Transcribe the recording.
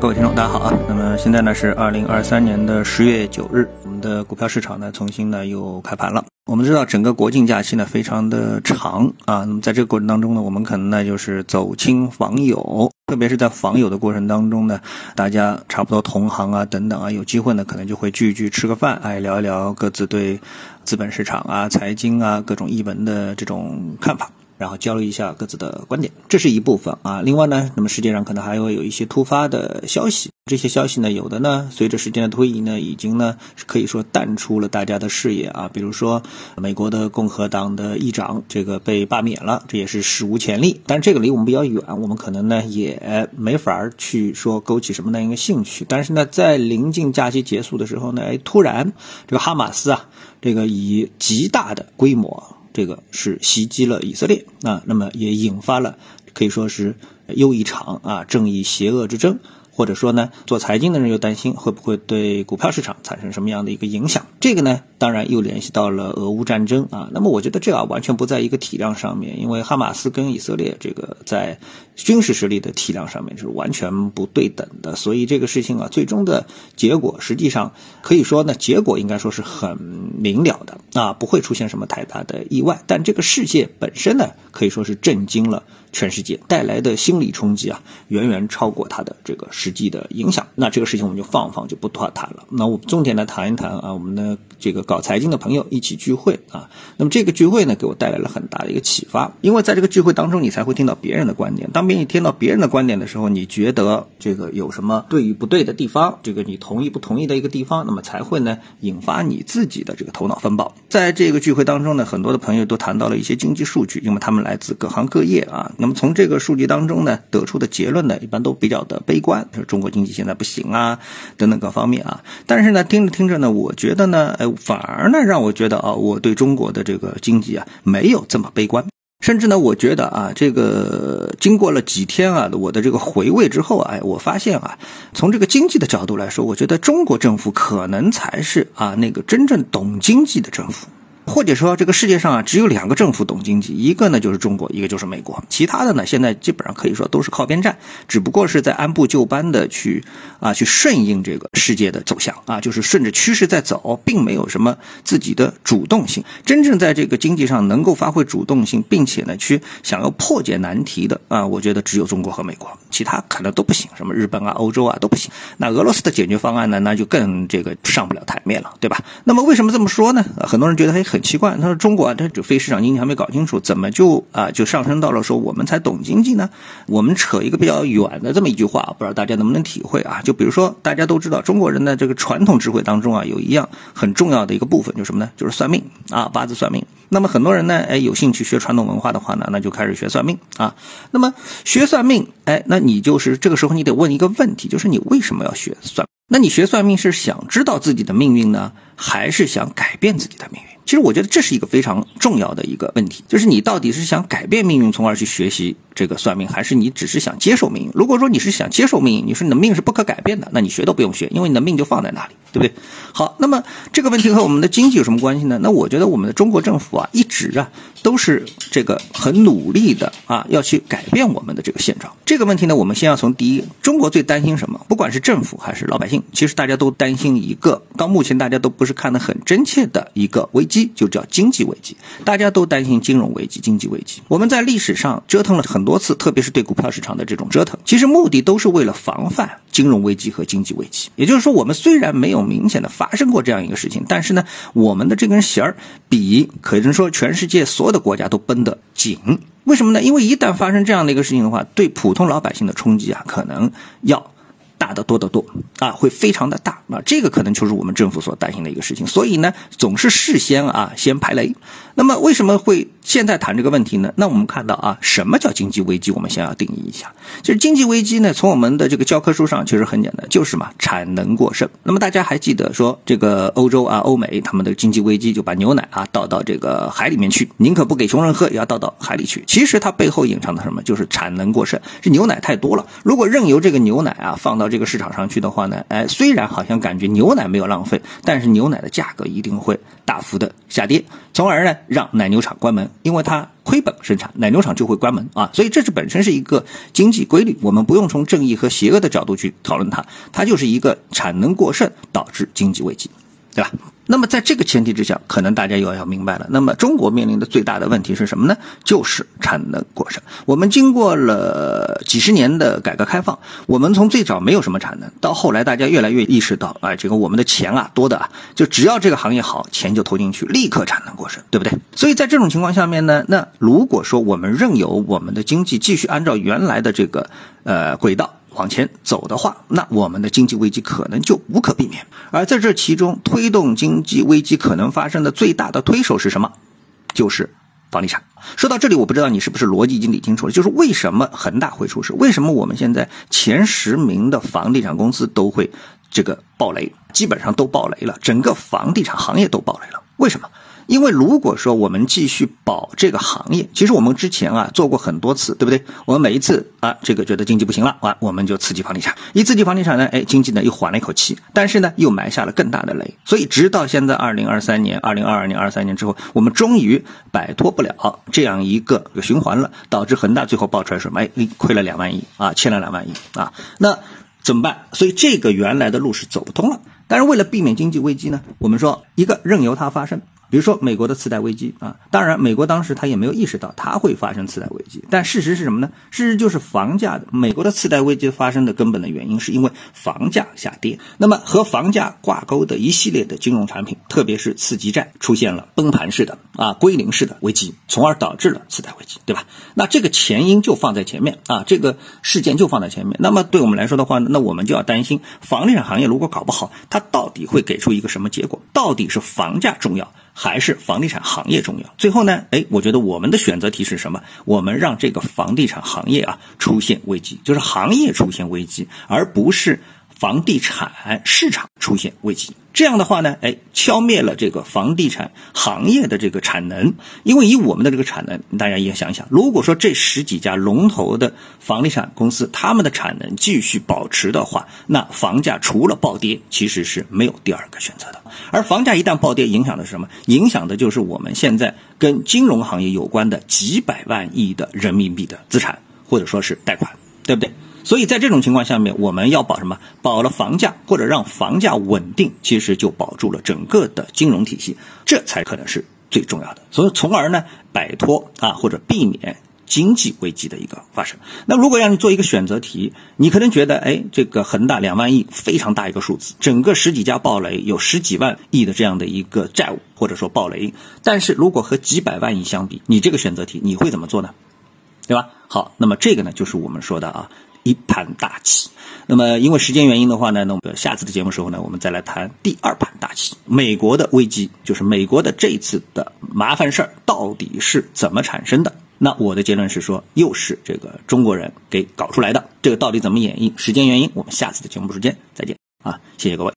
各位听众，大家好啊！那么现在呢是二零二三年的十月九日，我们的股票市场呢重新呢又开盘了。我们知道整个国庆假期呢非常的长啊，那么在这个过程当中呢，我们可能呢就是走亲访友，特别是在访友的过程当中呢，大家差不多同行啊等等啊，有机会呢可能就会聚一聚吃个饭，哎聊一聊各自对资本市场啊、财经啊各种译文的这种看法。然后交流一下各自的观点，这是一部分啊。另外呢，那么世界上可能还会有一些突发的消息，这些消息呢，有的呢，随着时间的推移呢，已经呢可以说淡出了大家的视野啊。比如说，美国的共和党的议长这个被罢免了，这也是史无前例。但是这个离我们比较远，我们可能呢也没法去说勾起什么样一个兴趣。但是呢，在临近假期结束的时候呢，哎，突然这个哈马斯啊，这个以极大的规模。这个是袭击了以色列啊，那么也引发了可以说是又一场啊正义邪恶之争。或者说呢，做财经的人又担心会不会对股票市场产生什么样的一个影响？这个呢，当然又联系到了俄乌战争啊。那么我觉得这啊完全不在一个体量上面，因为哈马斯跟以色列这个在军事实力的体量上面是完全不对等的。所以这个事情啊，最终的结果实际上可以说呢，结果应该说是很明了的啊，不会出现什么太大的意外。但这个世界本身呢，可以说是震惊了全世界，带来的心理冲击啊，远远超过它的这个实实际的影响，那这个事情我们就放放，就不多谈了。那我们重点来谈一谈啊，我们的这个搞财经的朋友一起聚会啊。那么这个聚会呢，给我带来了很大的一个启发，因为在这个聚会当中，你才会听到别人的观点。当别人听到别人的观点的时候，你觉得这个有什么对与不对的地方，这个你同意不同意的一个地方，那么才会呢引发你自己的这个头脑风暴。在这个聚会当中呢，很多的朋友都谈到了一些经济数据，因为他们来自各行各业啊。那么从这个数据当中呢，得出的结论呢，一般都比较的悲观，中国。经济现在不行啊，等等各方面啊，但是呢，听着听着呢，我觉得呢，哎，反而呢，让我觉得啊，我对中国的这个经济啊，没有这么悲观，甚至呢，我觉得啊，这个经过了几天啊，我的这个回味之后，哎，我发现啊，从这个经济的角度来说，我觉得中国政府可能才是啊那个真正懂经济的政府。或者说，这个世界上啊，只有两个政府懂经济，一个呢就是中国，一个就是美国。其他的呢，现在基本上可以说都是靠边站，只不过是在按部就班的去啊去顺应这个世界的走向啊，就是顺着趋势在走，并没有什么自己的主动性。真正在这个经济上能够发挥主动性，并且呢去想要破解难题的啊，我觉得只有中国和美国，其他可能都不行，什么日本啊、欧洲啊都不行。那俄罗斯的解决方案呢，那就更这个上不了台面了，对吧？那么为什么这么说呢？很多人觉得还很。很奇怪，他说中国啊，他就非市场经济还没搞清楚，怎么就啊就上升到了说我们才懂经济呢？我们扯一个比较远的这么一句话，不知道大家能不能体会啊？就比如说大家都知道中国人的这个传统智慧当中啊，有一样很重要的一个部分，就是什么呢？就是算命啊，八字算命。那么很多人呢，哎，有兴趣学传统文化的话呢，那就开始学算命啊。那么学算命，哎，那你就是这个时候你得问一个问题，就是你为什么要学算？那你学算命是想知道自己的命运呢，还是想改变自己的命运？其实我觉得这是一个非常重要的一个问题，就是你到底是想改变命运，从而去学习这个算命，还是你只是想接受命运？如果说你是想接受命运，你说你的命是不可改变的，那你学都不用学，因为你的命就放在那里，对不对？好，那么这个问题和我们的经济有什么关系呢？那我觉得我们的中国政府一直啊都是这个很努力的啊，要去改变我们的这个现状。这个问题呢，我们先要从第一，中国最担心什么？不管是政府还是老百姓，其实大家都担心一个，到目前大家都不是看得很真切的一个危机。就叫经济危机，大家都担心金融危机、经济危机。我们在历史上折腾了很多次，特别是对股票市场的这种折腾，其实目的都是为了防范金融危机和经济危机。也就是说，我们虽然没有明显的发生过这样一个事情，但是呢，我们的这根弦儿比可说全世界所有的国家都绷得紧。为什么呢？因为一旦发生这样的一个事情的话，对普通老百姓的冲击啊，可能要。大的多得多啊，会非常的大啊，这个可能就是我们政府所担心的一个事情。所以呢，总是事先啊先排雷。那么为什么会现在谈这个问题呢？那我们看到啊，什么叫经济危机？我们先要定义一下。就是经济危机呢，从我们的这个教科书上其实很简单，就是嘛，产能过剩。那么大家还记得说，这个欧洲啊、欧美他们的经济危机就把牛奶啊倒到这个海里面去，宁可不给穷人喝，也要倒到海里去。其实它背后隐藏的什么？就是产能过剩，是牛奶太多了。如果任由这个牛奶啊放到这个市场上去的话呢，哎，虽然好像感觉牛奶没有浪费，但是牛奶的价格一定会大幅的下跌，从而呢让奶牛场关门，因为它亏本生产，奶牛场就会关门啊。所以这是本身是一个经济规律，我们不用从正义和邪恶的角度去讨论它，它就是一个产能过剩导致经济危机。对吧？那么在这个前提之下，可能大家又要明白了。那么中国面临的最大的问题是什么呢？就是产能过剩。我们经过了几十年的改革开放，我们从最早没有什么产能，到后来大家越来越意识到，啊，这个我们的钱啊多的啊，就只要这个行业好，钱就投进去，立刻产能过剩，对不对？所以在这种情况下面呢，那如果说我们任由我们的经济继续按照原来的这个呃轨道。往前走的话，那我们的经济危机可能就无可避免。而在这其中，推动经济危机可能发生的最大的推手是什么？就是房地产。说到这里，我不知道你是不是逻辑已经理清楚了。就是为什么恒大会出事？为什么我们现在前十名的房地产公司都会这个爆雷？基本上都爆雷了，整个房地产行业都爆雷了。为什么？因为如果说我们继续保这个行业，其实我们之前啊做过很多次，对不对？我们每一次啊这个觉得经济不行了，啊我们就刺激房地产，一刺激房地产呢，哎经济呢又缓了一口气，但是呢又埋下了更大的雷。所以直到现在二零二三年、二零二二年、二三年之后，我们终于摆脱不了这样一个循环了，导致恒大最后爆出来什么？哎，亏了两万亿啊，欠了两万亿啊，那怎么办？所以这个原来的路是走不通了。但是为了避免经济危机呢，我们说一个任由它发生。比如说美国的次贷危机啊，当然美国当时他也没有意识到它会发生次贷危机，但事实是什么呢？事实就是房价的美国的次贷危机发生的根本的原因是因为房价下跌。那么和房价挂钩的一系列的金融产品，特别是次级债出现了崩盘式的啊归零式的危机，从而导致了次贷危机，对吧？那这个前因就放在前面啊，这个事件就放在前面。那么对我们来说的话，那我们就要担心房地产行业如果搞不好，它到底会给出一个什么结果？到底是房价重要？还是房地产行业重要。最后呢，哎，我觉得我们的选择题是什么？我们让这个房地产行业啊出现危机，就是行业出现危机，而不是。房地产市场出现危机，这样的话呢，哎，消灭了这个房地产行业的这个产能。因为以我们的这个产能，大家也想想，如果说这十几家龙头的房地产公司他们的产能继续保持的话，那房价除了暴跌，其实是没有第二个选择的。而房价一旦暴跌，影响的是什么？影响的就是我们现在跟金融行业有关的几百万亿的人民币的资产，或者说是贷款，对不对？所以在这种情况下面，我们要保什么？保了房价，或者让房价稳定，其实就保住了整个的金融体系，这才可能是最重要的。所以，从而呢，摆脱啊或者避免经济危机的一个发生。那如果让你做一个选择题，你可能觉得，哎，这个恒大两万亿非常大一个数字，整个十几家暴雷，有十几万亿的这样的一个债务，或者说暴雷。但是如果和几百万亿相比，你这个选择题你会怎么做呢？对吧？好，那么这个呢，就是我们说的啊。一盘大棋，那么因为时间原因的话呢，那我们下次的节目时候呢，我们再来谈第二盘大棋。美国的危机就是美国的这次的麻烦事儿到底是怎么产生的？那我的结论是说，又是这个中国人给搞出来的。这个到底怎么演绎？时间原因，我们下次的节目时间再见啊！谢谢各位。